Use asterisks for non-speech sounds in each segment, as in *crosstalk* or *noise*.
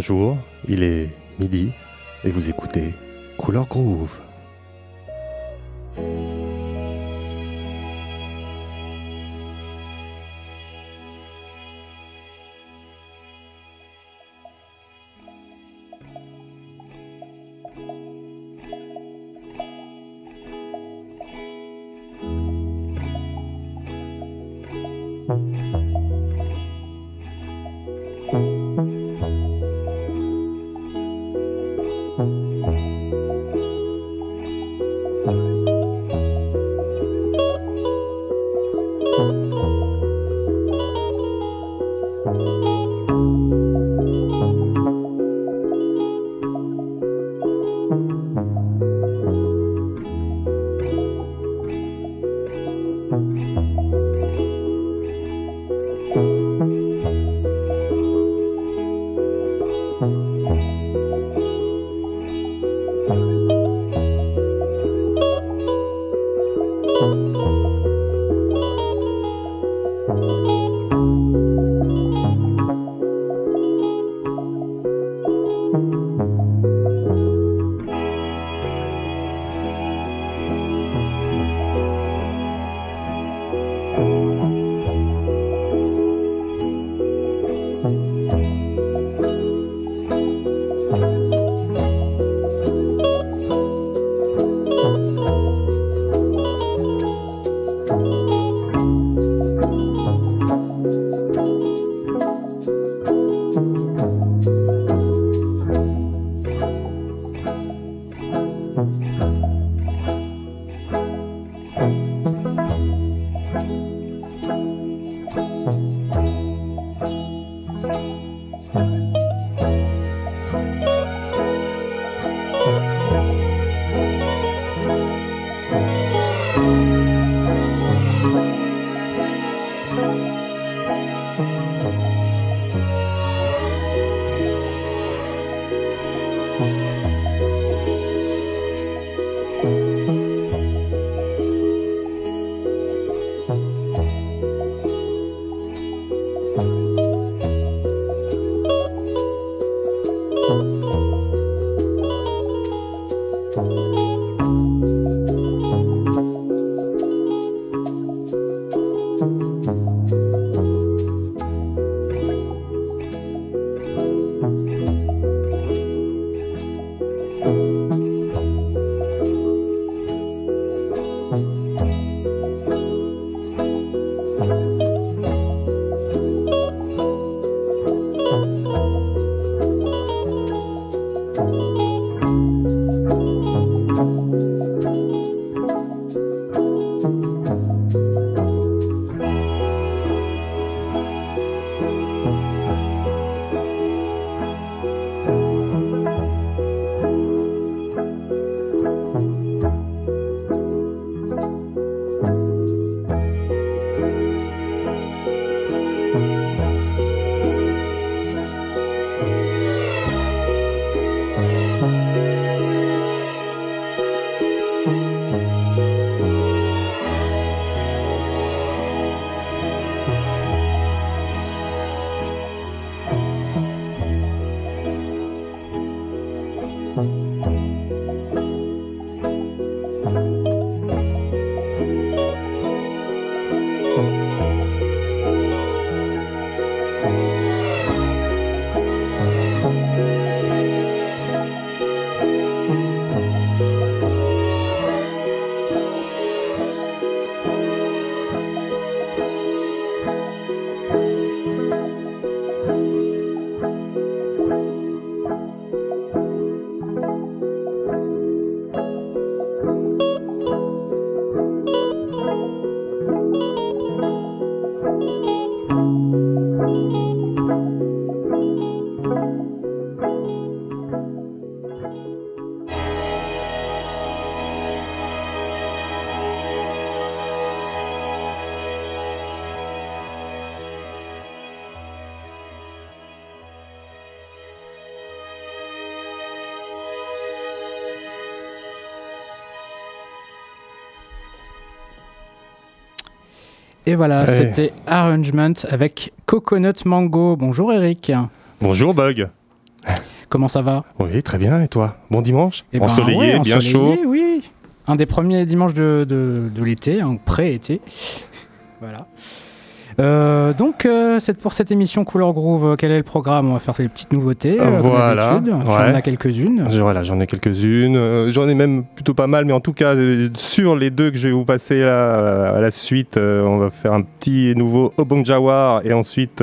Bonjour, il est midi et vous écoutez Couleur Groove. Et voilà, c'était Arrangement avec Coconut Mango. Bonjour Eric. Bonjour Bug. comment ça va? Oui, très bien. Et toi? Bon dimanche? Eh ben, Ensoleillé, bien chaud Oui, un des premiers dimanches de, de, l'été, un pré-été. Euh, donc, euh, pour cette émission Couleur Groove, quel est le programme? On va faire des petites nouveautés. voilà. J'en ai quelques-unes. Voilà, j'en ai quelques-unes. j'en ai même plutôt pas mal, mais en tout cas, sur les deux que je vais vous passer à la suite, on va faire un petit nouveau Obong Jawar et ensuite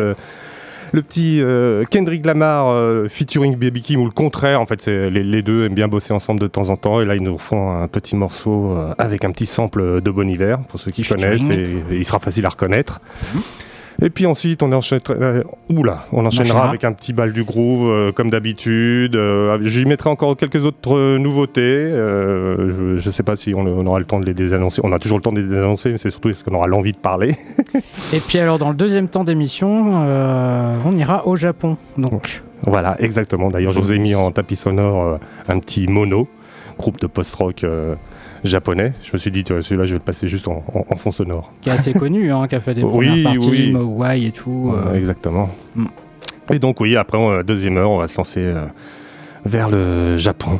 le petit euh, Kendrick Lamar euh, featuring Baby Kim ou le contraire. En fait, les, deux aiment bien bosser ensemble de temps en temps. Et là, ils nous font un petit morceau euh, avec un petit sample de Bon Hiver pour ceux qui connaissent et, il sera facile à reconnaître. Mhm. Et puis ensuite, on, enchaînera, euh, oula, on enchaînera avec un petit bal du groove, euh, comme d'habitude. Euh, j'y mettrai encore quelques autres nouveautés. je ne sais pas si on, aura le temps de les désannoncer. On a toujours le temps de les désannoncer, mais c'est surtout est-ce qu'on aura l'envie de parler. *laughs* Et puis alors, dans le deuxième temps d'émission, on ira au Japon. Donc. Voilà, exactement. D'ailleurs, je vous ai mis en tapis sonore un petit mono, groupe de post-rock japonais. Je me suis dit, celui-là, je vais le passer juste en, fond sonore. Qui est assez connu, hein, qui a fait des premières parties, oui. et tout. Euh. exactement. Mm. Et donc, oui, après, deuxième heure, on va se lancer euh, vers le Japon.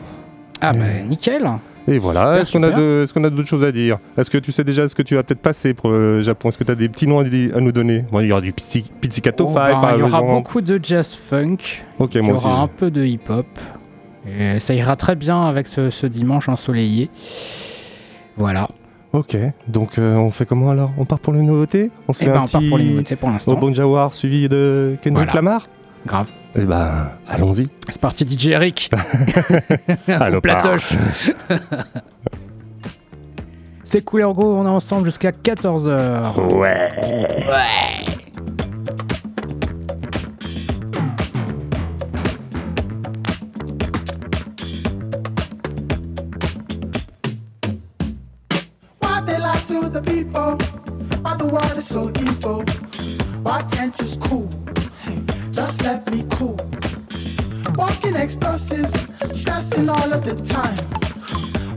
Ah, bah, nickel! Et voilà, est-ce qu'on a, est a d'autres choses à dire? Est-ce que tu sais déjà ce que tu vas peut-être passer pour le Japon? Est-ce que tu as des petits noms à, nous donner? Bon, Il y aura du Pizzicato oh, ben, Il y aura beaucoup de jazz funk. Ok, il y aura un peu de hip-hop. Et ça ira très bien avec ce, ce dimanche ensoleillé. Voilà. Ok, donc euh, on fait comment alors? On part pour les nouveautés? On se eh ben, on part pour les nouveautés pour l'instant. Au Bon Jawar suivi de Kendrick Lamar? Grave. Eh ben, allons-y. C'est parti DJ Eric. *laughs* Platoche. *laughs* C'est Couleur Go, on est ensemble jusqu'à 14h. Ouais. Ouais. So evil. Why can't you just cool? Just let me cool. Walking explosives, stressing all of the time.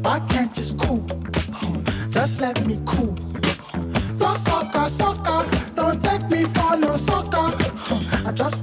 Why can't you just cool? Just let me cool. No soccer, soccer, don't take me for no soccer. I just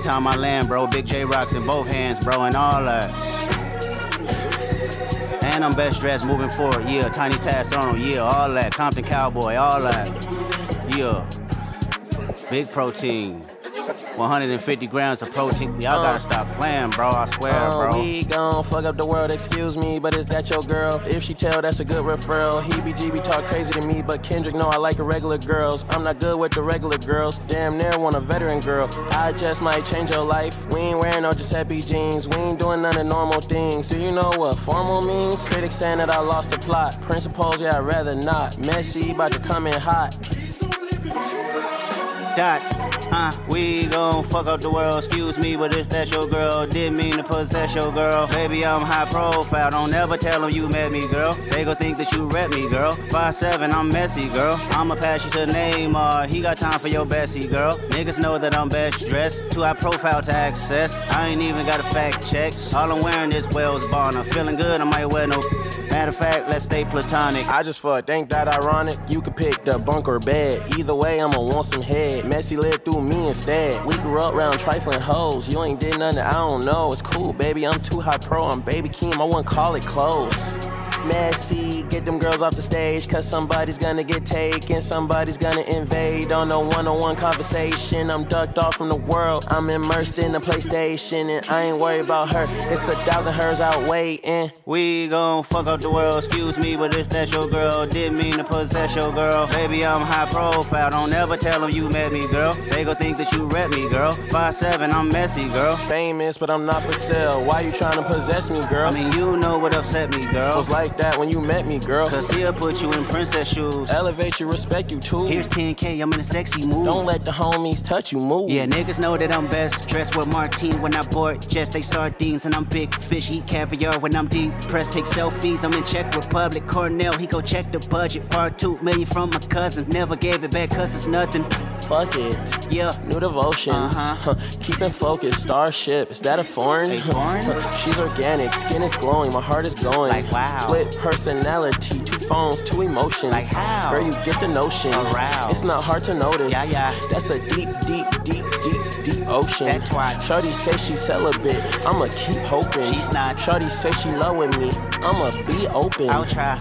time I land, bro. Big J rocks in both hands, bro, and all that. And I'm best dressed moving forward, yeah. Tiny Task Arnold, yeah, all that. Compton Cowboy, all that. Yeah. Big protein. 150 grams of protein. Y'all gotta stop playing, bro. I swear, Uh, bro. we gon' fuck up the world, excuse me, but is that your girl? If she tell, that's a good referral. He BGB talk crazy to me, but Kendrick know I like irregular girls. I'm not good with the regular girls. Damn near want a veteran girl. I just might change your life. We ain't wearing no Giuseppe jeans. We ain't doing none of normal things. Do you know what formal means? Critics saying that I lost the plot. Principles, yeah, I'd rather not. Messy, about to come in hot. Dot. Uh, we gon' fuck up the world, excuse me, but it's that your girl. Didn't mean to possess your girl. Baby, I'm high profile, don't ever tell them you met me, girl. They gon' think that you rep me, girl. 5'7, I'm messy, girl. I'ma pass you to Neymar, he got time for your Bessie, girl. Niggas know that I'm best dressed, too high profile to access. I ain't even got a fact check. All I'm wearing is Wells Bonner. Feeling good, I might wear no. Matter of fact, let's stay platonic. I just fucked, ain't that ironic? You could pick the bunk or bed. Either way, I'ma want some head. Messi lived through me instead. We grew up round trifling hoes. You ain't did nothing, I don't know. It's cool, baby. I'm too high pro. I'm baby Keem. I wouldn't call it close. Messy, get them girls off the stage, cause somebody's gonna get taken, somebody's gonna invade on a one on one conversation. I'm ducked off from the world, I'm immersed in the PlayStation, and I ain't worried about her. It's a thousand hers out waiting. We gon' fuck up the world, excuse me, but it's that your girl. Didn't mean to possess your girl. Baby, I'm high profile, don't ever tell them you met me, girl. They gon' think that you rep me, girl. 5'7, I'm messy, girl. Famous, but I'm not for sale. Why you trying to possess me, girl? I mean, you know what upset me, girl. was like that when you met me, girl. Cause he'll put you in princess shoes. Elevate you, respect you too. Here's 10K, I'm in a sexy mood. Don't let the homies touch you, move. Yeah, niggas know that I'm best. Dressed with Martine when I board jets, they sardines, and I'm big fish, eat caviar when I'm deep. Press take selfies, I'm in Czech Republic. Cornell, he go check the budget. Part two million from my cousin. Never gave it back cause it's nothing. Fuck it. Yeah. New devotions. Uh-huh. *laughs* Keeping focused. Starship. Is that a foreign? A foreign? *laughs* She's organic. Skin is glowing. My heart is going. Like, wow. Split personality. Two phones. Two emotions. Like how? Girl, you get the notion. Aroused. It's not hard to notice. Yeah, yeah. That's a deep, deep, deep, deep, deep ocean. That's why. Shorty say she celibate. I'ma keep hoping. She's not. Shorty say she loving me. I'ma be open. I'll try.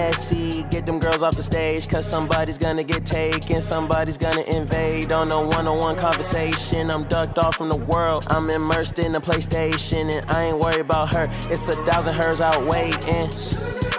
Messy, get them girls off the stage, cause somebody's gonna get taken, somebody's gonna invade on a one on one conversation. I'm ducked off from the world, I'm immersed in the PlayStation, and I ain't worried about her. It's a thousand hers out waiting.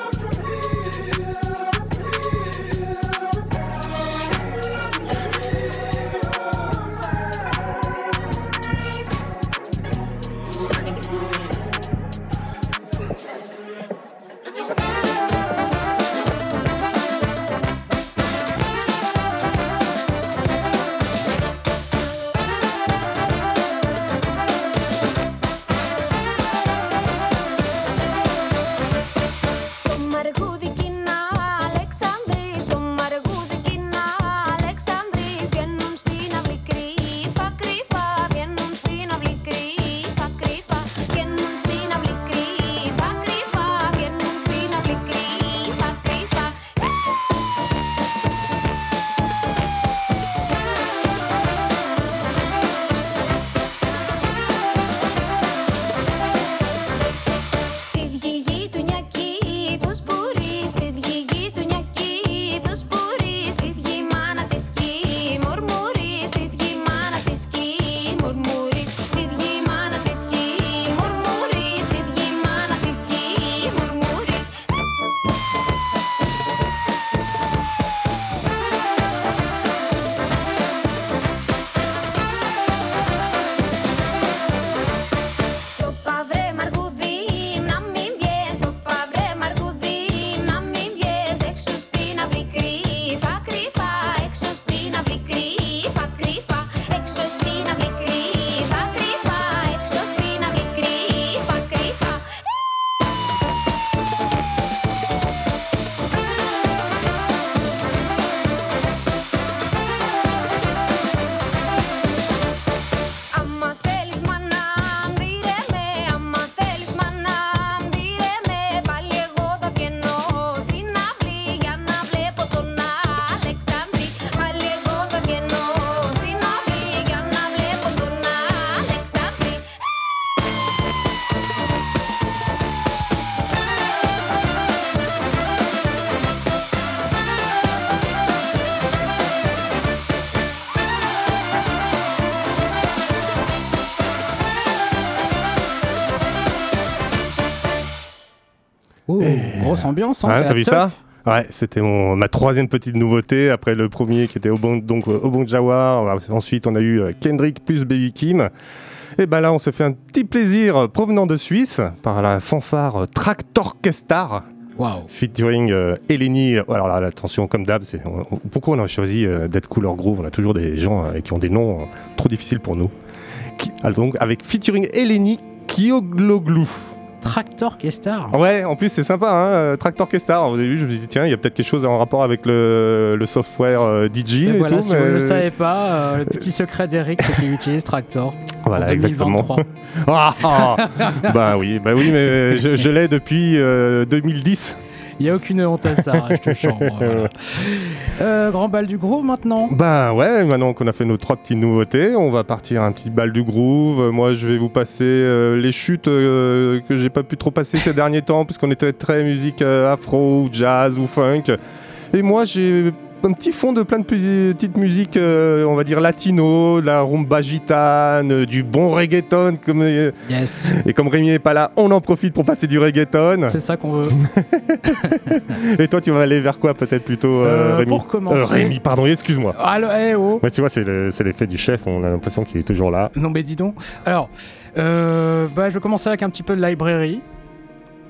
Grosse ambiance. Hein, Ouais, c'est t'as vu teuf. ça Ouais, c'était mon- ma troisième petite nouveauté après le premier qui était au bon, donc euh, au bon Jawar. Ensuite, on a eu euh, Kendrick plus Baby Kim. Et ben là, on s'est fait un petit plaisir provenant de Suisse par la fanfare Tractorchestar Waouh. featuring euh, Eleni. Alors là, attention, comme d'hab, c'est pourquoi on a choisi euh, d'être Couleur Groove? On a toujours des gens euh, qui ont des noms euh, trop difficiles pour nous. Qui- alors donc avec featuring Eleni Kiogloglu. Tractor Kestar. Ouais, en plus c'est sympa, hein, euh, Tractor Kestar. Au début, je me suis dit tiens, il y a peut-être quelque chose en rapport avec le, le software euh, DJ Et et, voilà, tout. si vous mais- ne le savez pas, euh, le petit secret d'Eric, c'est qu'il utilise Tractor. *laughs* Voilà, en 2023. Ah, ah. *laughs* bah oui, bah oui, mais je, je l'ai depuis euh, 2010. Il n'y a aucune honte à ça, je te voilà. *laughs* Euh, grand bal du groove maintenant? Bah ouais, maintenant qu'on a fait nos trois petites nouveautés, on va partir un petit bal du groove. Moi, je vais vous passer euh, les chutes euh, que j'ai pas pu trop passer ces derniers temps, puisqu'on était très musique afro, ou jazz ou funk. Et moi, j'ai un petit fond de plein de petites musiques, euh, on va dire latino, de la rumba gitane, euh, du bon reggaeton. Comme, euh, Yes, et comme Rémi est pas là, on en profite pour passer du reggaeton. c'est ça qu'on veut. *laughs* Et toi, tu vas aller vers quoi peut-être plutôt, euh, Rémi pour commencer- Euh, Rémi, pardon, excuse-moi. Allo, eh oh Ouais, tu vois, c'est le- c'est l'effet du chef, on a l'impression qu'il est toujours là. Non mais dis donc. Alors, euh, bah, je vais commencer avec un petit peu de librairie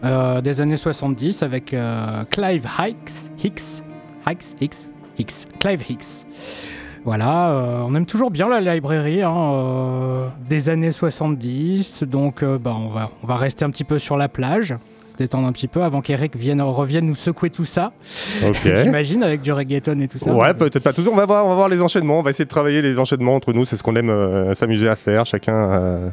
euh, des années 70 avec euh, Clive Hicks. Hicks Hicks Hicks Hicks. Clive Hicks. Voilà, euh, on aime toujours bien la librairie hein, euh, des années 70, donc euh, bah, on, va, on va rester un petit peu sur la plage, se détendre un petit peu avant qu'Eric vienne, revienne nous secouer tout ça, *laughs* j'imagine, avec du reggaeton et tout ça. Ouais, peut-être pas toujours. On va voir, on va voir les enchaînements. On va essayer de travailler les enchaînements entre nous. C'est ce qu'on aime s'amuser à faire. Chacun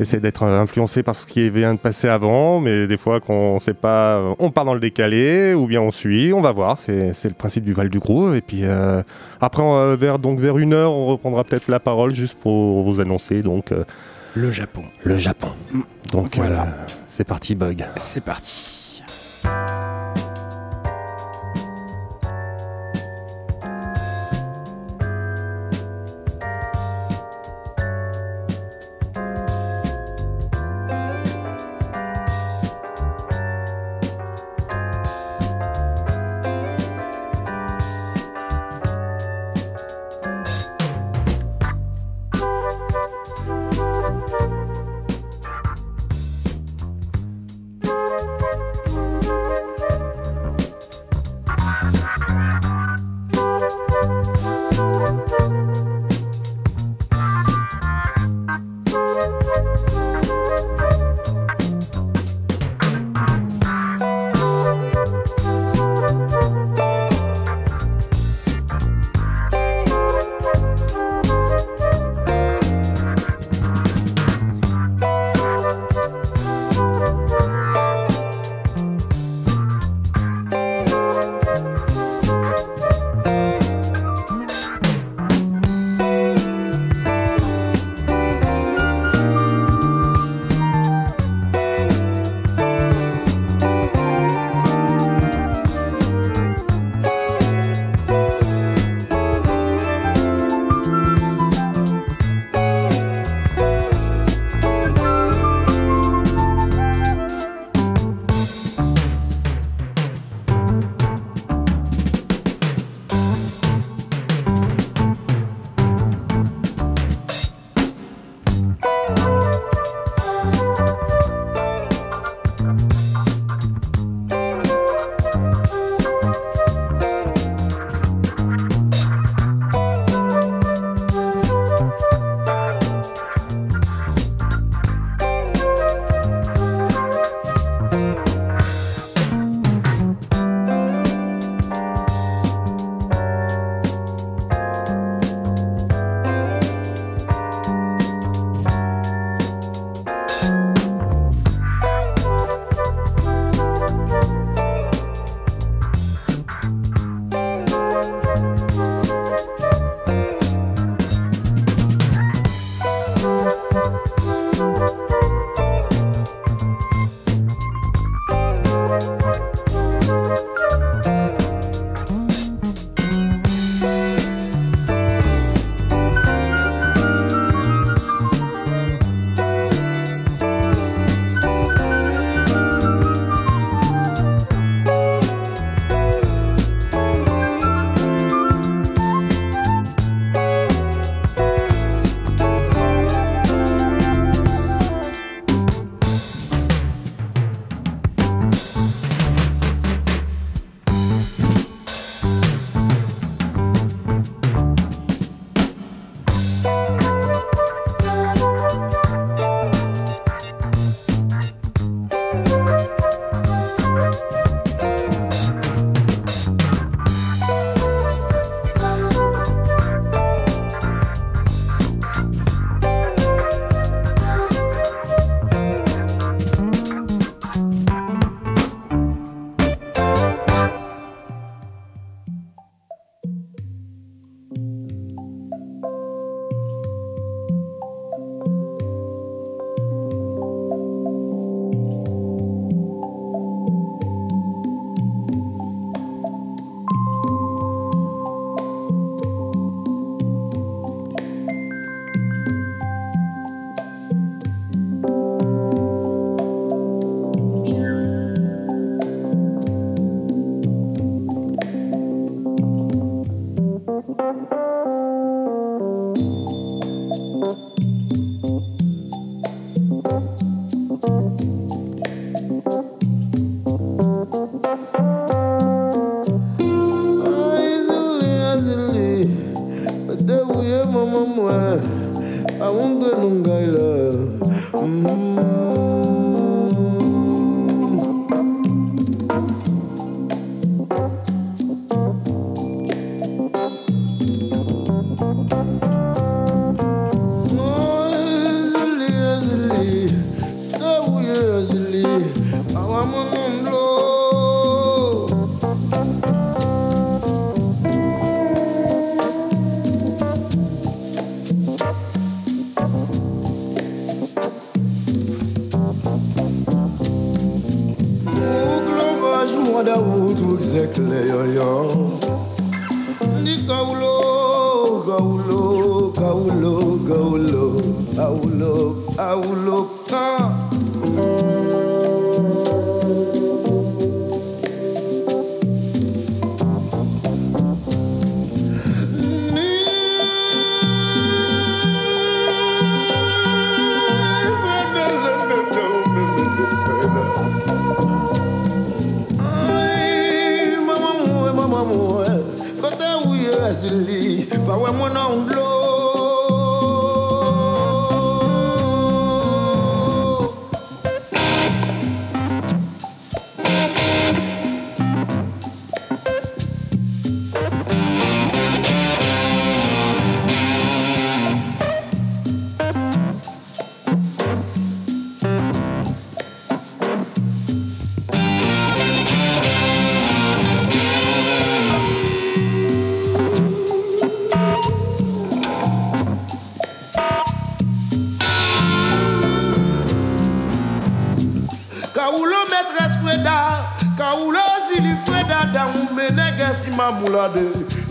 essaie d'être influencé par ce qui vient de passer avant. Mais des fois, qu'on ne sait pas, euh, on part dans le décalé ou bien on suit. On va voir. C'est le principe du Val du Groove. Et puis euh, après, vers, donc, vers une heure, on reprendra peut-être la parole juste pour vous annoncer donc euh, Le Japon. le Japon. Donc Voilà. euh, c'est parti, Bug. C'est parti.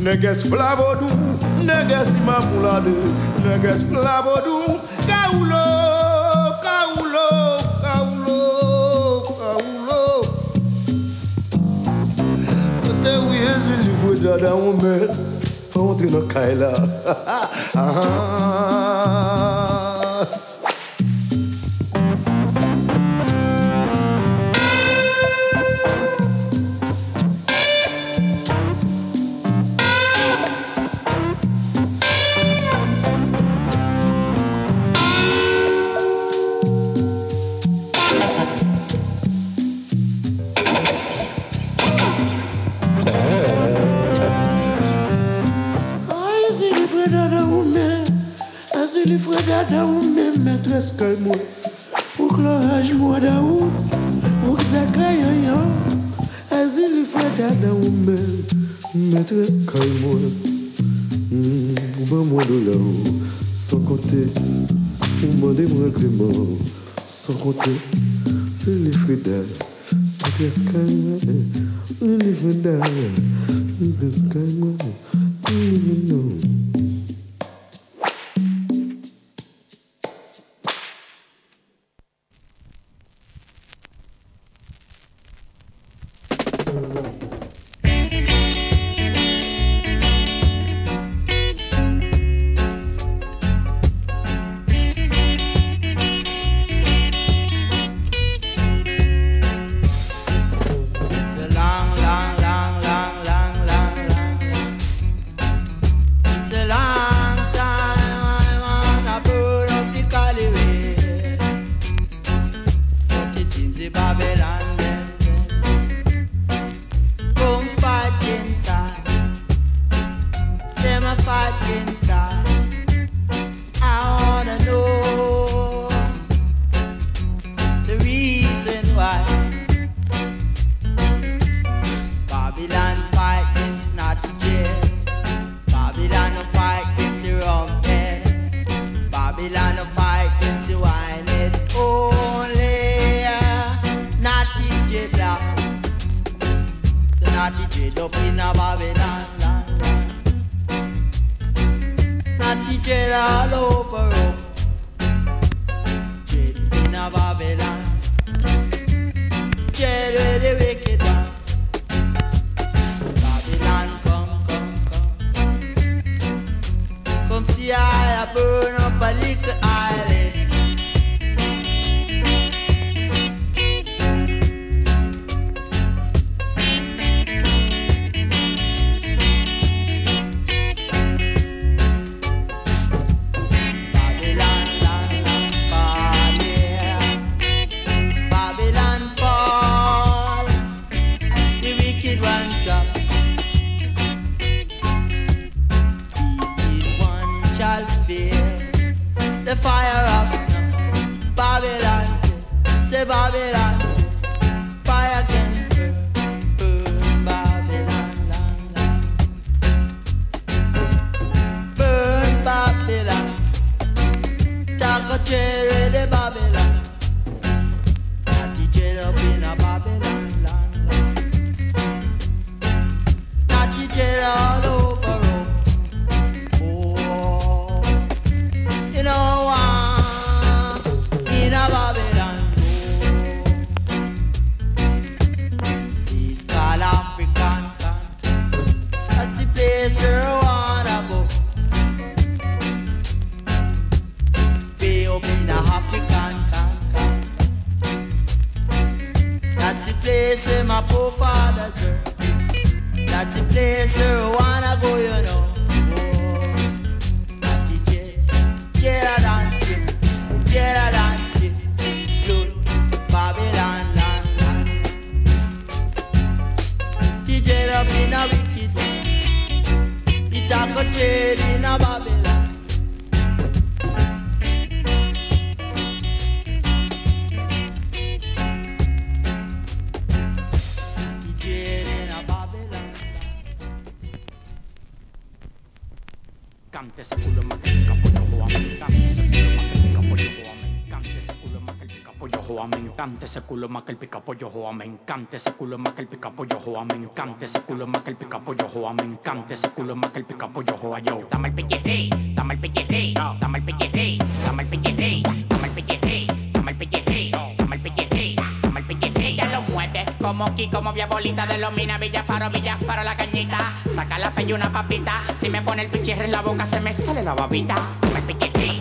Niggas flavored, niggas in my blood, niggas flavored. mwadau ukisaklayaya azilifata na ume maîtresse calme-moi ben moi de là-haut sans compter. On m'a des règlements sans compter. C'est les frédales maîtresse calme-moi les frédales maîtresse calme-moi joamen. Cante ese culo más que el pica pollo joamen. Cante ese culo más que el pica pollo joamen. Cante ese culo más que el pica pollo joamen. Cante ese culo más que el pica pollo joa yo. Dame el pellejé, dame el pellejé, dame el pellejé, dame el pellejé, dame el pellejé, dame el pellejé, dame el pellejé, dame el pellejé. Ya lo mueve como Kiko, como vía bolita de los mina, Villa Faro, Villa Faro, la cañita. Saca la pella una papita. Si me pone el pichirre en la boca, se me sale la babita. Dame el pellejé,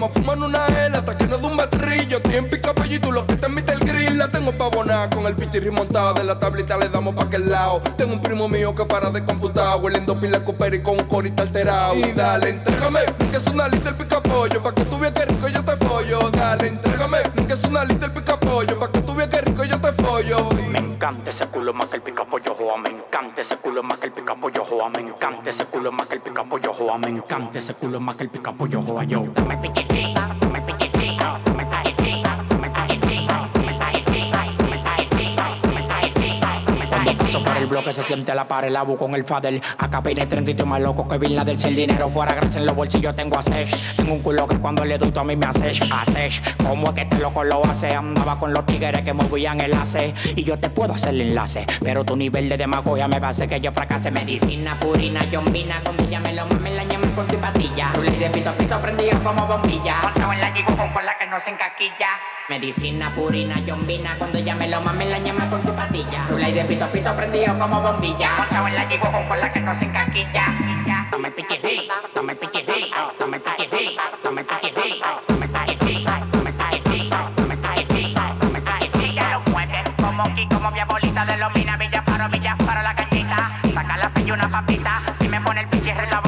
Vamos una gel hasta que un batrillo. Estoy en pica tú lo que te el grill. La tengo pavonada con el pichirri montado. De la tablita le damos pa' aquel lado. Tengo un primo mío que para de computar. Hueliendo pila cooper y con un corita alterado. Y dale, entrégame, que es una lista el pica pollo. Pa' que tú veas que rico yo te follo. Dale, entrégame, que es una lista el pica pollo. Pa' que tú veas que rico yo te follo. Encanta ese culo más que el pica pollo joa, me encanta ese culo más que el pica pollo joa, me encanta ese culo más que el pica pollo joa, me encanta ese culo más que el pica pollo joa yo. Dame paso por el bloque se siente la pared, la con el fadel. Acá peine 30 más loco que Bin del Si dinero fuera grasa en los bolsillos tengo a sesh. Tengo un culo que cuando le tú a mí me haces, haces. ¿Cómo es que este loco lo hace? Andaba con los tigres que movían el ace. Y yo te puedo hacer el enlace. Pero tu nivel de demagogia me va a hacer que yo fracase. Medicina, purina, yombina. Cuando ella me lo mame, la llaman con tu patilla. Ruley de pito, pito prendido como bombilla. Montado en la yigo con cola que no se encaquilla. Medicina, purina, yombina. Cuando ella me lo mame, la llama con tu patilla. Ruley de pito, pito prendido como bombilla. Montado en la con la que no se encaquilla. Toma el piquirri, toma el piquirri, toma el piquirri, toma el piquirri, toma el piquirri. Ya lo mueven como aquí, como mi abuelita de los minas. Villa paro, villa paro la cañita. Saca la pilla una papita y me pone el piquirri en la boca.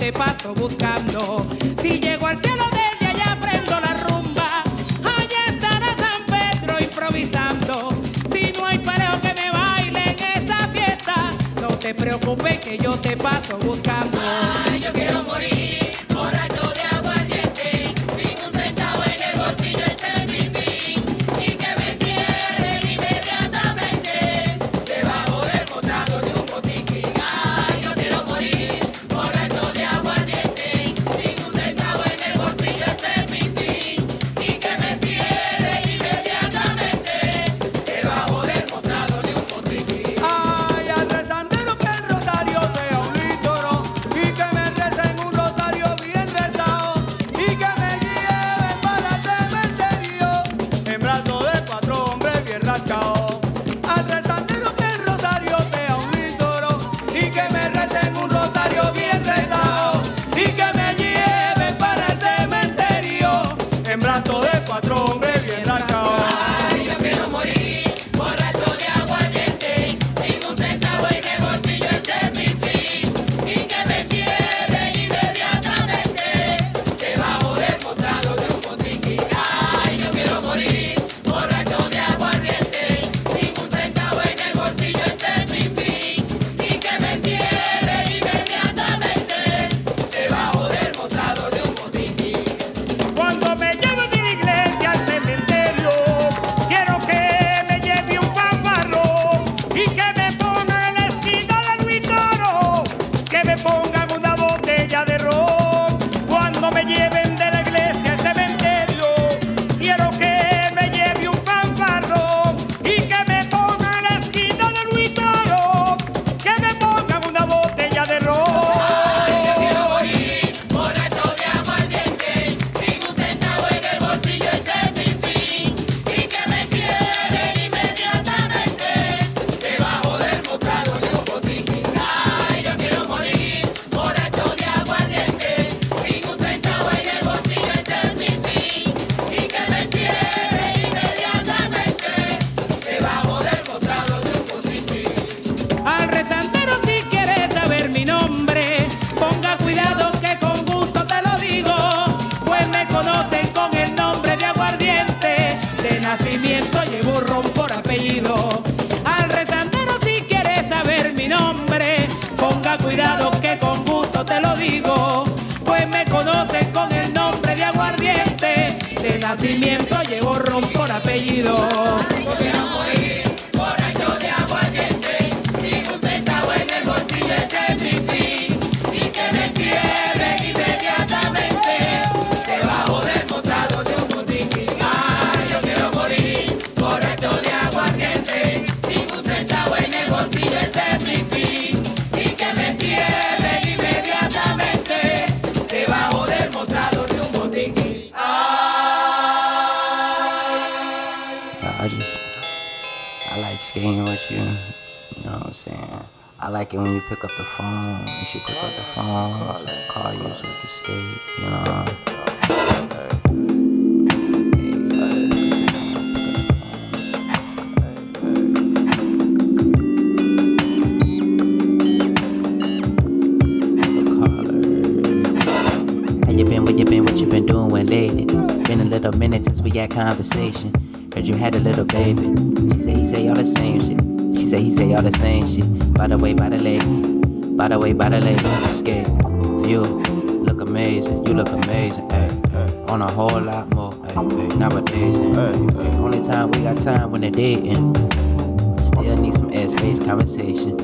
te paso buscando. conversation. Heard you had a little baby. She say he say all the same shit. She say he say all the same shit. By the way, by the lake. By the way, by the lake. Escape. View. Look amazing. You look amazing. Hey. On a whole lot more. Hey, hey. Nowadays. Hey, Only time we got time when they're dating. Still need some airspace conversation.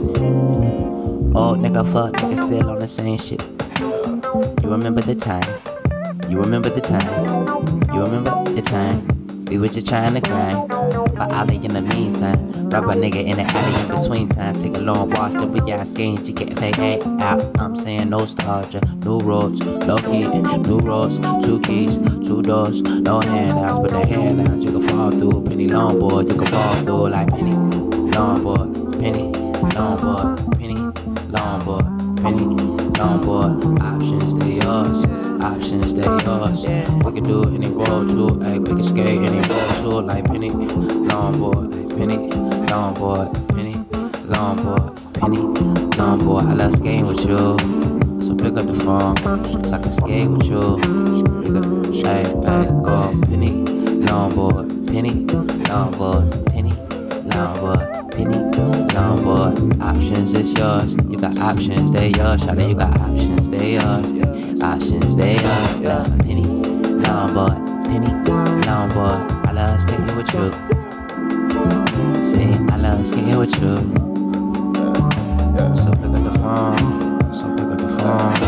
Old nigga fuck nigga still on the same shit. You remember the time. You remember the time. You remember the time. We were just trying to grind. But Ollie in the meantime, rub a nigga in the alley in between time. Take a long walk, step with y'all skins, you get fake out. I'm saying nostalgia, new roads, low key, new roads, two keys, two doors, no handouts, but the handouts you can fall through. Penny longboard, you can fall through like penny longboard, penny longboard, penny longboard, penny longboard. Options they yours options, they us. We can do any road too. ay, we can skate any road too. like penny, longboard, ay, penny, longboard, penny, longboard, penny, longboard. I love skating with you, so pick up the phone, so I can skate with you. Pick up, ay, ay, go, penny, longboard, penny, longboard, penny, longboard. Long boy, options is yours. You got options, they yours. Shout you got options, they yours. Yeah. Options, they yours. Love penny. Long boy, penny. Long boy, I love skating with you. Say, I love skating with you. So pick up the phone. So pick up the phone.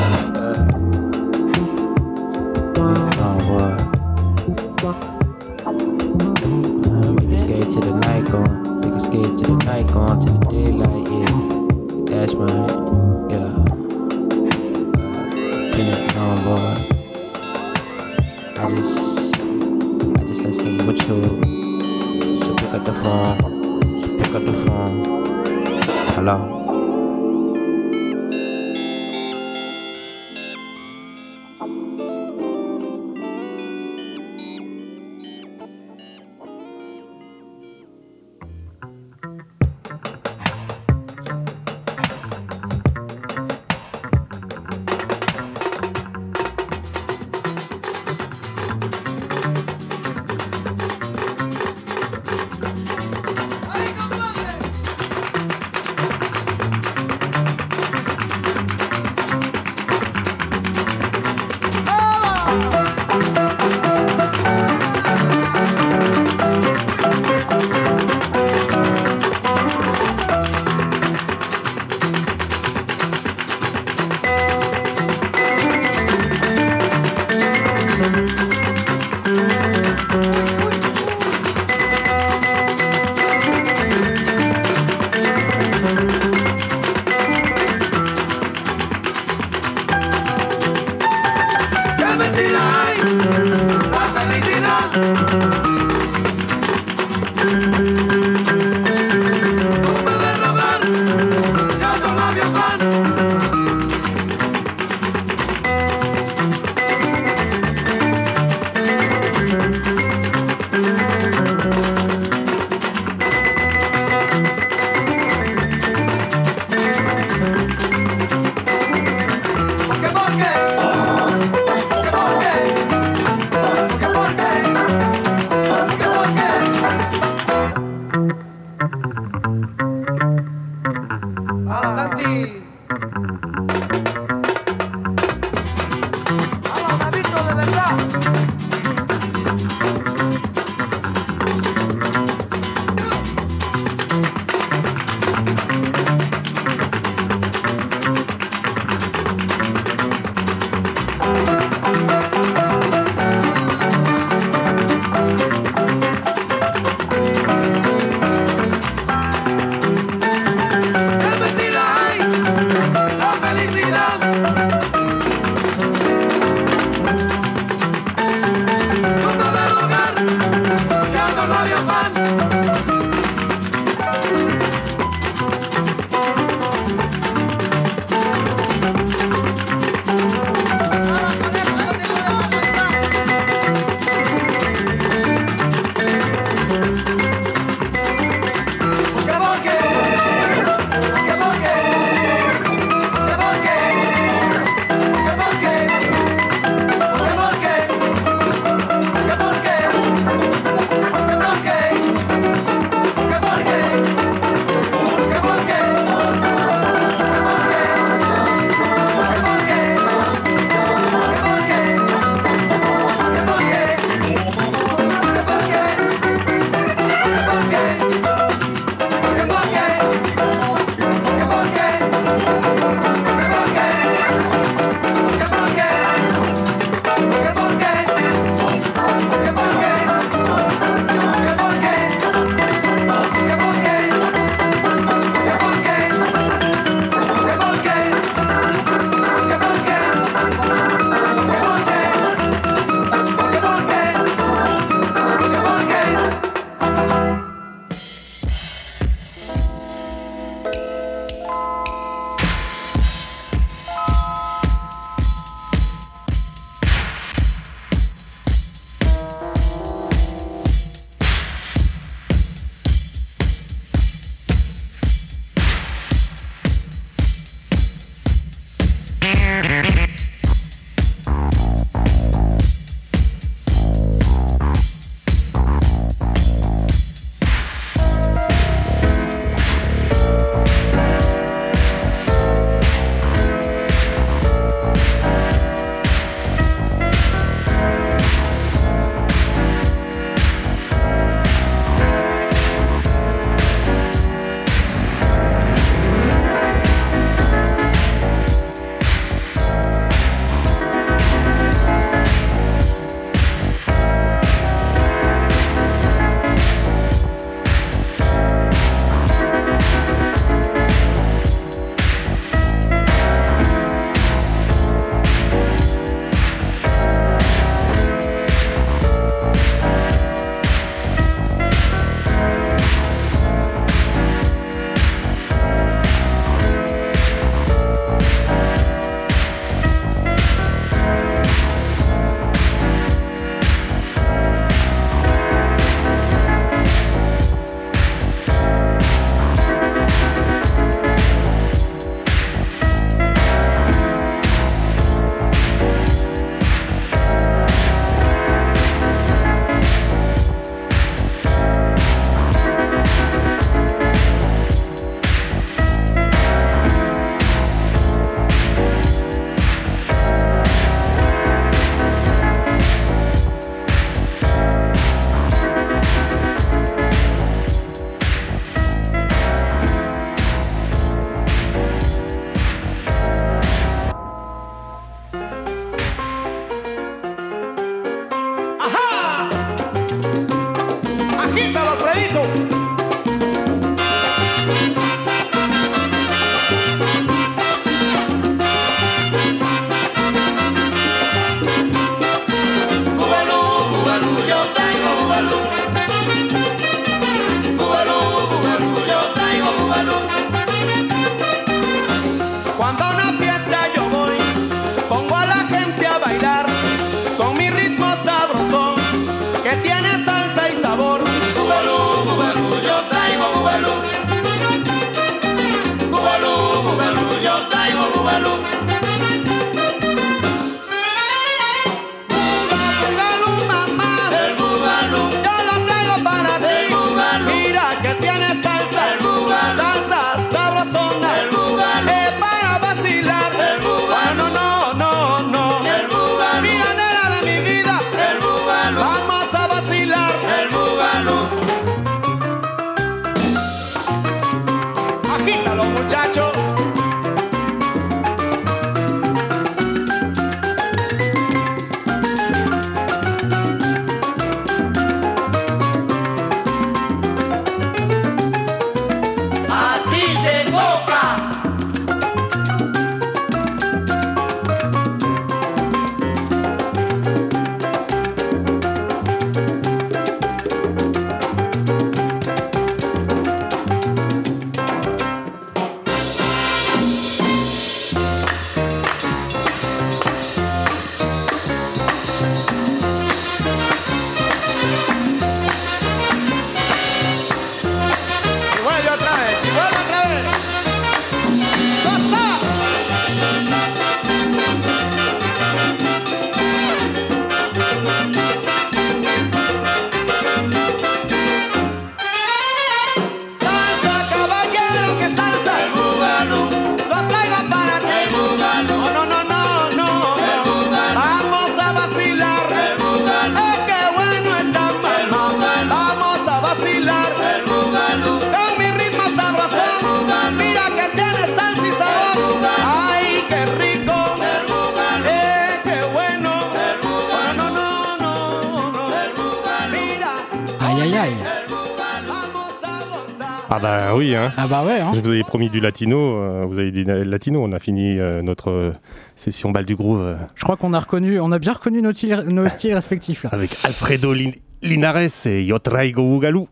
Promis du latino, euh, vous avez dit latino, on a fini euh, notre euh, session balle du groove Je crois qu'on a reconnu, on a bien reconnu nos styles, respectifs là. avec Alfredo Lin- Linares et Yo Traigo Bugalú.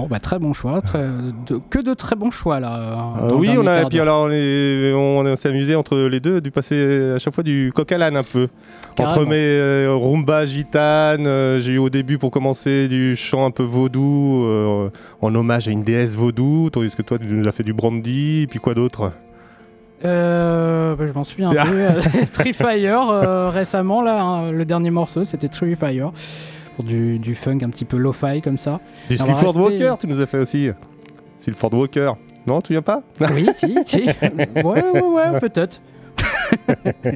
Bon bah très bon choix, très- de- que de très bons choix là. Euh, le oui, on a, puis alors on, est- on, on s'est amusé entre les deux, du passer à chaque fois du coq à l'âne un peu. Entre mes euh, rumba gitane, euh, j'ai eu au début pour commencer du chant un peu vaudou, euh, en hommage à une déesse vaudou, tandis que toi tu nous as fait du brandy, et puis quoi d'autre? Euh, bah, je m'en souviens Ah. plus. Euh, Tree Fire, récemment, là, hein, le dernier morceau, c'était Tree Fire. Pour du, du funk un petit peu lo-fi comme ça. Du Sleaford rester- Walker, tu nous as fait aussi. Sleaford Walker. Non, tu viens pas Oui, si, si. *laughs* Ouais, ouais, ouais, peut-être. *laughs*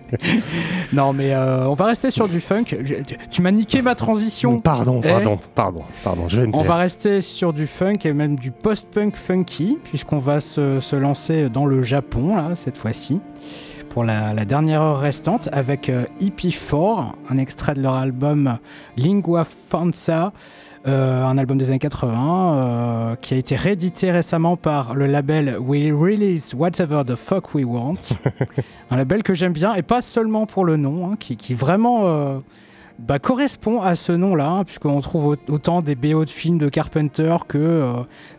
non, mais euh, on va rester sur du funk. Je- tu- m'as niqué ma transition. Pardon, Eh, pardon, pardon, pardon, je vais me On va rester sur du funk et même du post-punk funky, puisqu'on va se, se lancer dans le Japon, là, cette fois-ci, pour la, la dernière heure restante, avec euh, EP4, un extrait de leur album Lingua Franca, euh, un album des années 80, euh, qui a été réédité récemment par le label We Release Whatever the Fuck We Want, *laughs* un label que j'aime bien, et pas seulement pour le nom, hein, qui, qui vraiment... euh, bah, correspond à ce nom-là, hein, puisqu'on trouve au- autant des BO de films de Carpenter que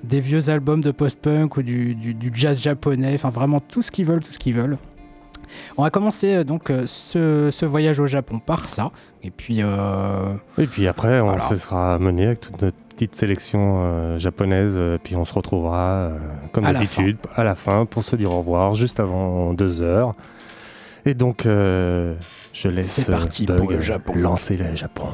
des vieux albums de post-punk ou du, du- du jazz japonais, enfin vraiment tout ce qu'ils veulent, tout ce qu'ils veulent. On va commencer euh, donc euh, ce, ce voyage au Japon par ça, et puis euh, Et puis après, on Voilà. se sera mené avec toute notre petite sélection euh, japonaise, euh, puis on se retrouvera, euh, comme d'habitude, à la fin pour se dire au revoir, juste avant deux heures. Et donc, je laisse parti Bug pour le Japon. lancer le Japon.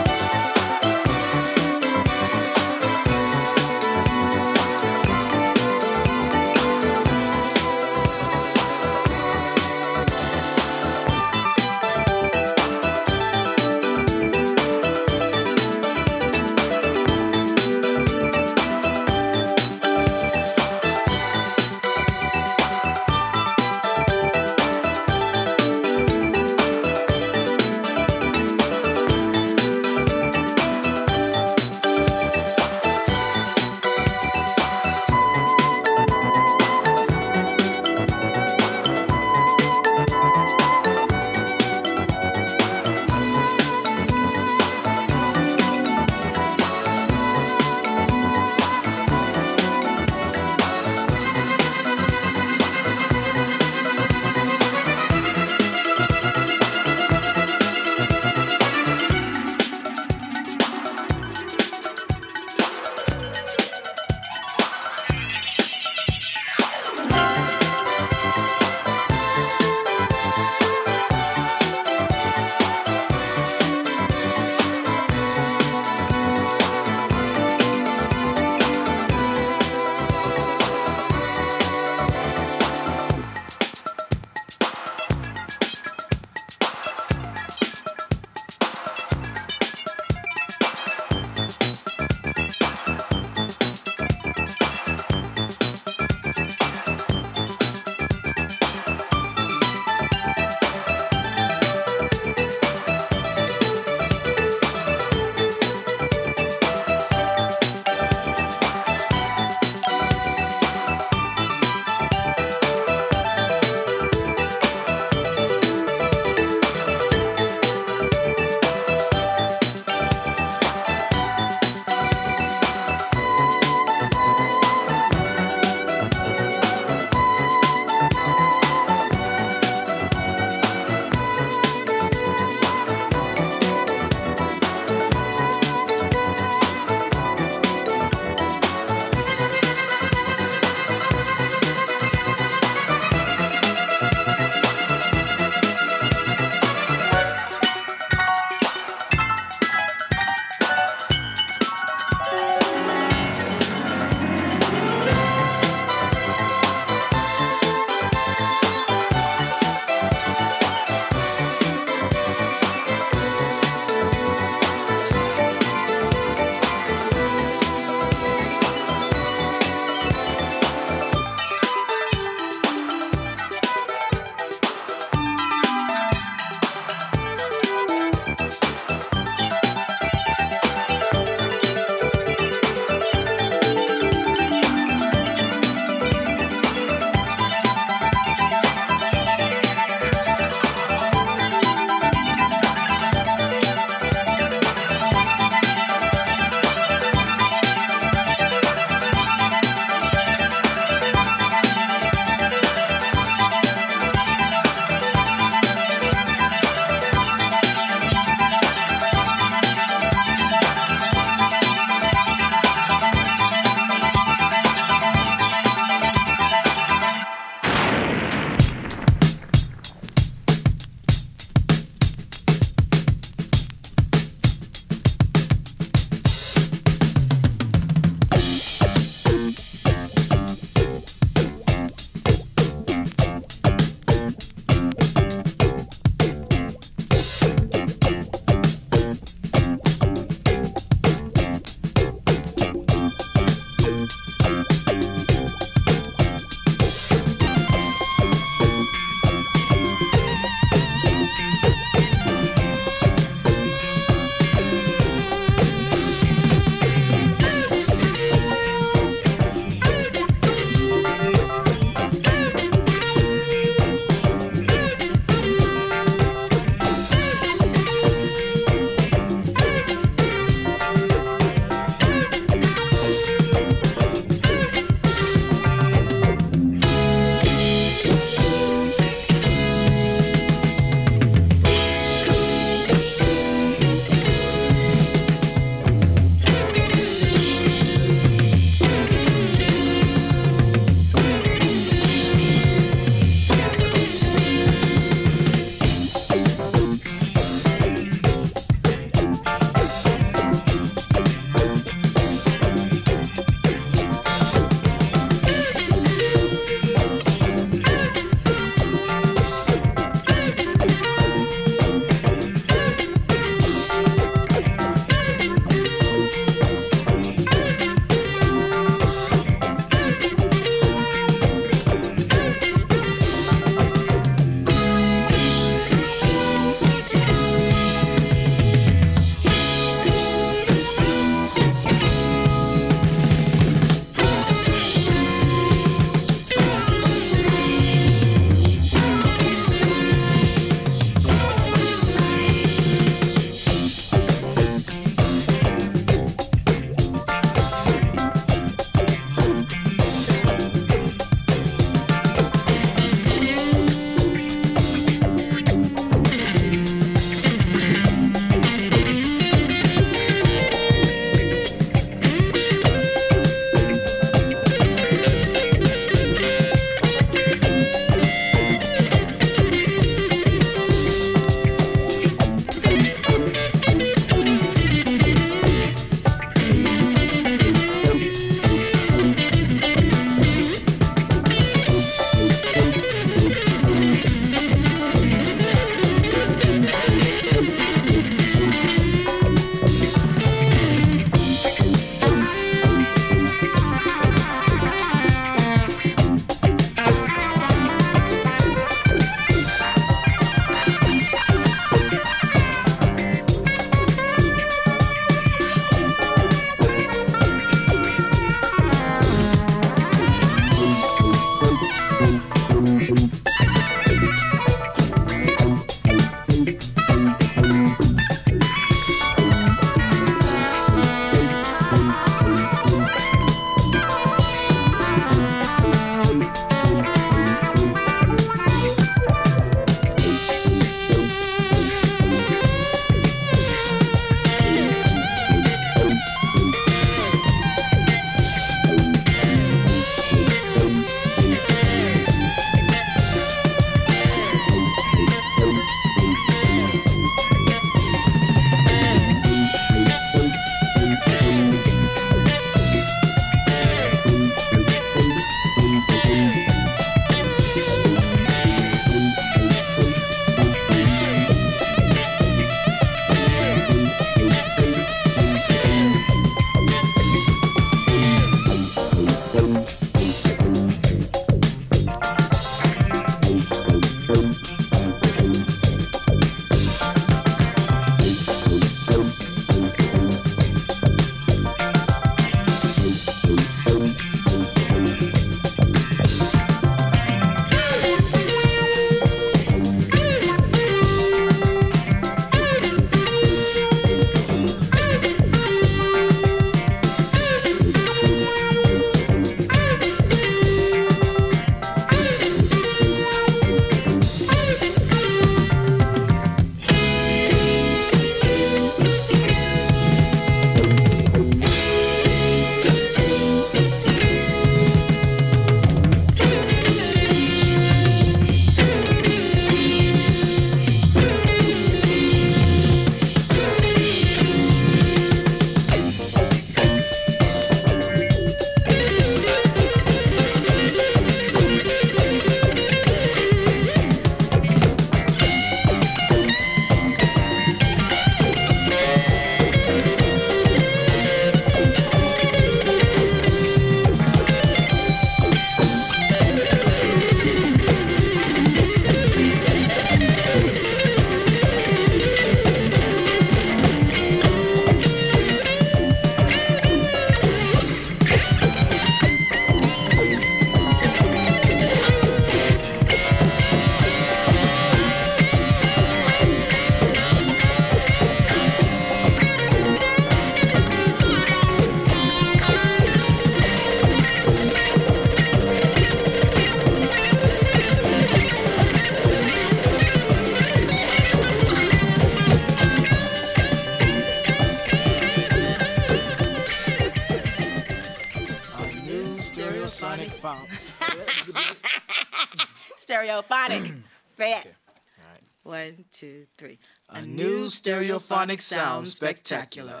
Two, three. A new stereophonic sound spectacular.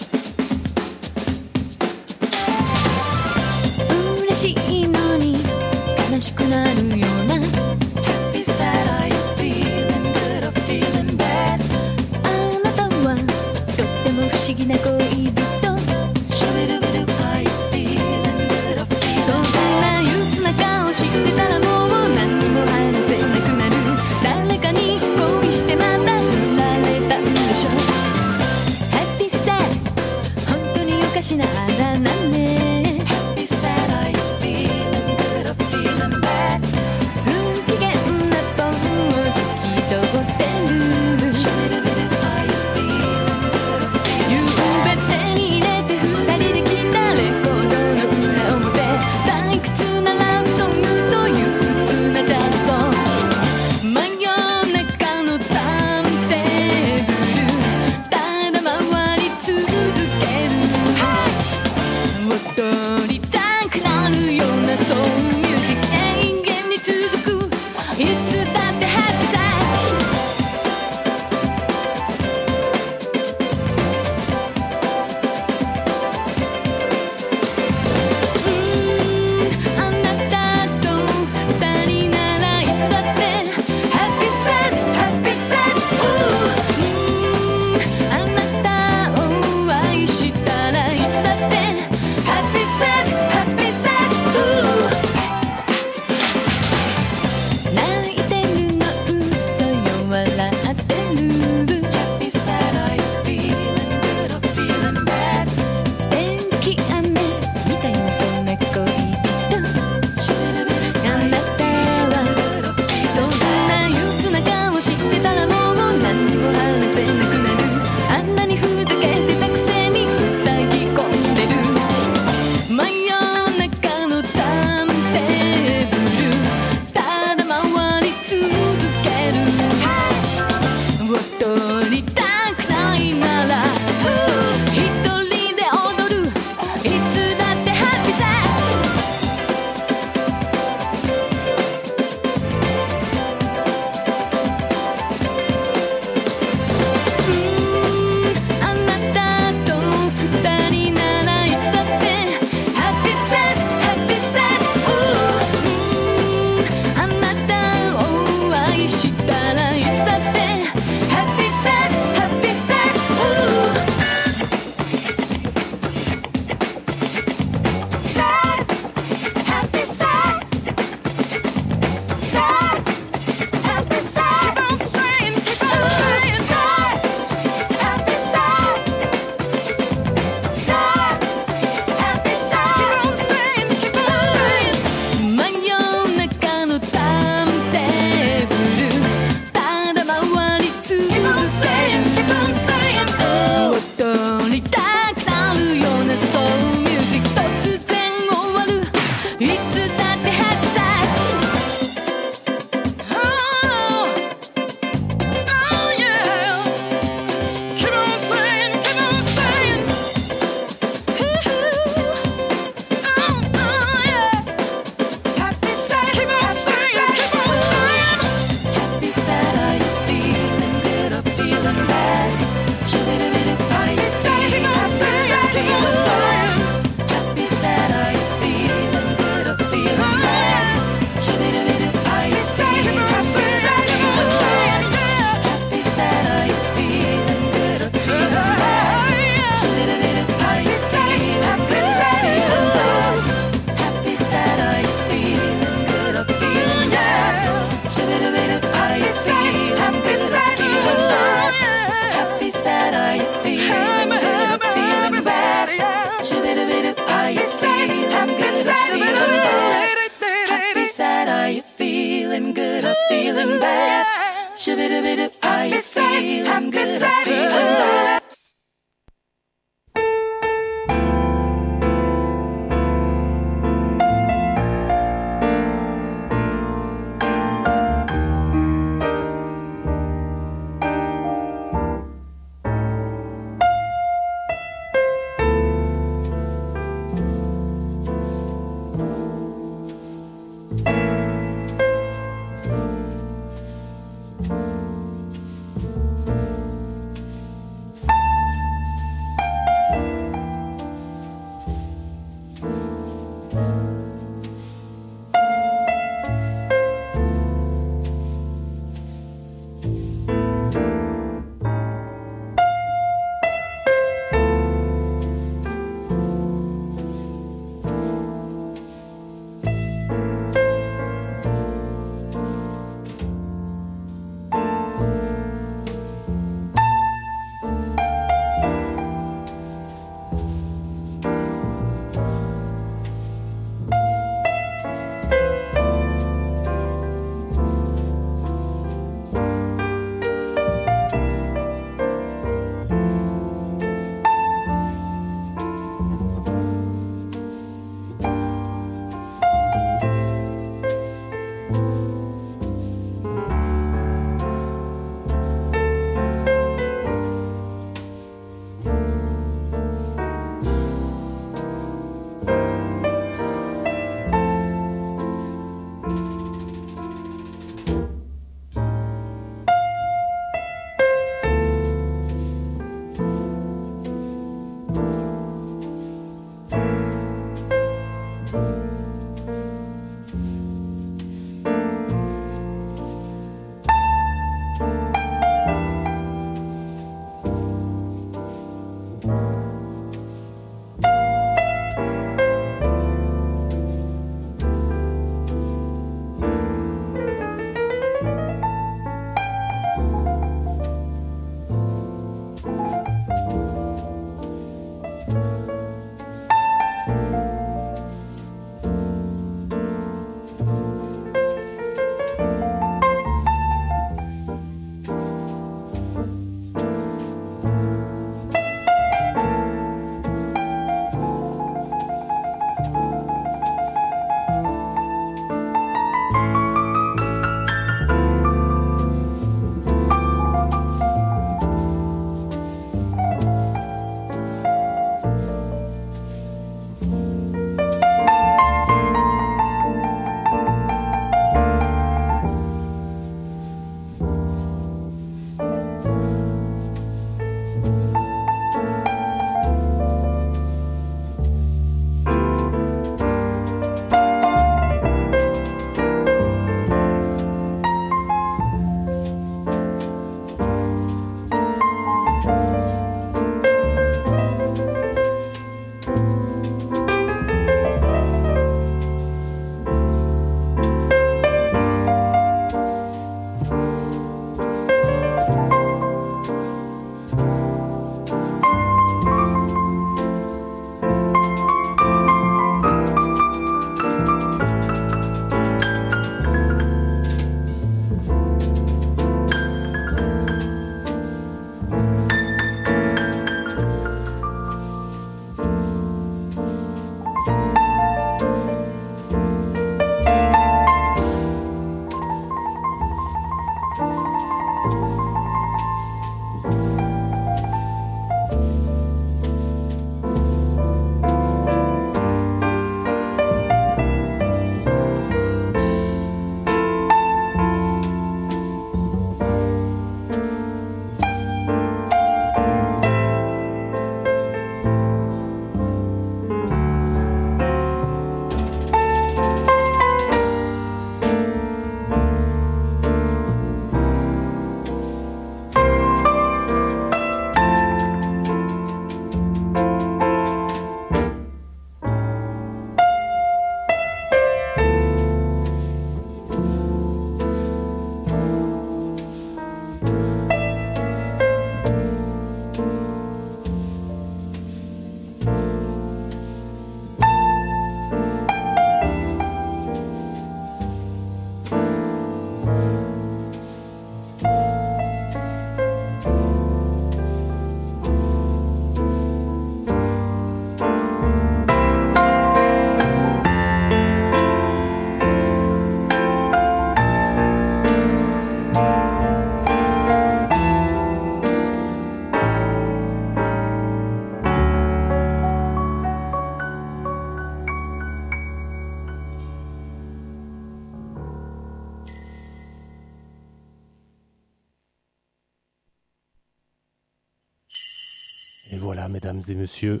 Mesdames et messieurs,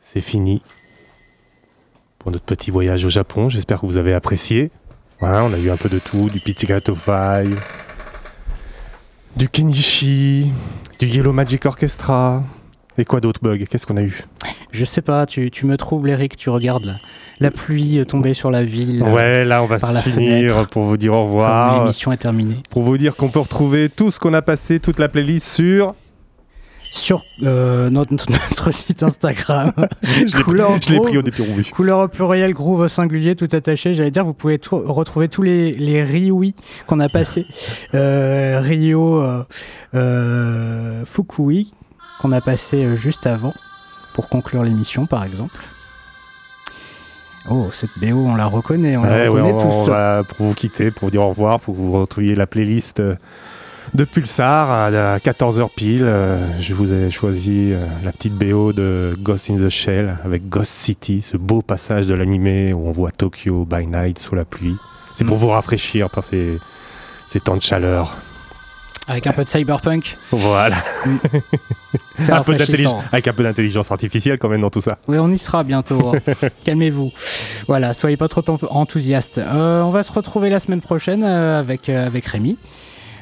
c'est fini. pour notre petit voyage au Japon. J'espère que vous avez apprécié. Voilà, on a eu un peu de tout, du Pizzicato Five, du Kenichi, du Yellow Magic Orchestra. Et quoi d'autre, Bug? Qu'est-ce qu'on a eu? Je sais pas, tu, tu me troubles, Eric, tu regardes la, la pluie tomber sur la ville. euh, Ouais, là, on va se finir pour vous dire au revoir. L'émission est terminée. Pour vous dire qu'on peut retrouver tout ce qu'on a passé, toute la playlist sur. Sur euh, notre, *laughs* notre site Instagram. Je l'ai- pris au. Couleur au pluriel, groove au singulier, tout attaché. J'allais dire, vous pouvez tout- retrouver tous les, les qu'on a passés. *laughs* Euh, Rio euh, euh, Fukui, qu'on a passé euh, juste avant, pour conclure l'émission, par exemple. Oh, cette BO, on la reconnaît, on Ouais, la reconnaît on, on tous. va- pour vous quitter, pour vous dire au revoir, pour que vous retrouviez la playlist de Pulsar à 14h pile. euh, Je vous ai choisi euh, la petite BO de Ghost in the Shell avec Ghost City, ce beau passage de l'animé où on voit Tokyo by night sous la pluie. C'est pour Mm. vous rafraîchir par ces, ces temps de chaleur. Avec un peu de cyberpunk. Voilà. *laughs* C'est Un peu avec un peu d'intelligence artificielle quand même dans tout ça. Oui, on y sera bientôt. hein. *laughs* Calmez-vous. Voilà, soyez pas trop enthousiastes. Euh, on va se retrouver la semaine prochaine avec, euh, avec Rémi.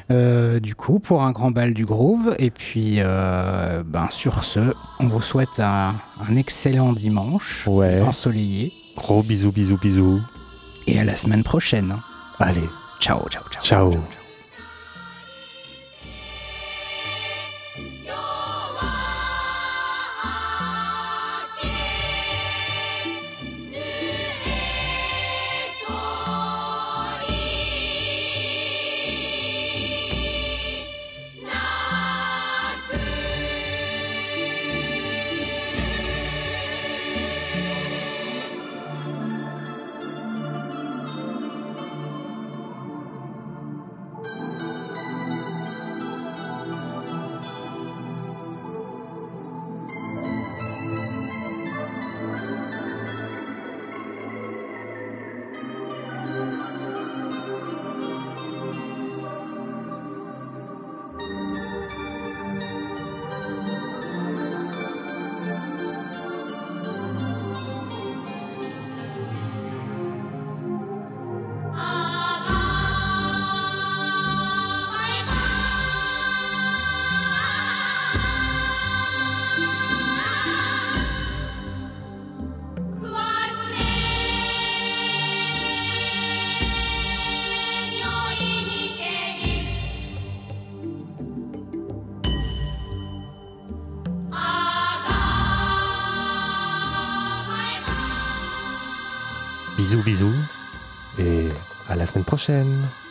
Euh, du coup, pour un grand bal du groove. Et puis, euh, ben, sur ce, on vous souhaite un, un excellent dimanche Ouais. ensoleillé. Gros bisous, bisous, bisous. Et à la semaine prochaine. Allez. Ciao, ciao, ciao. Ciao. Prochaine.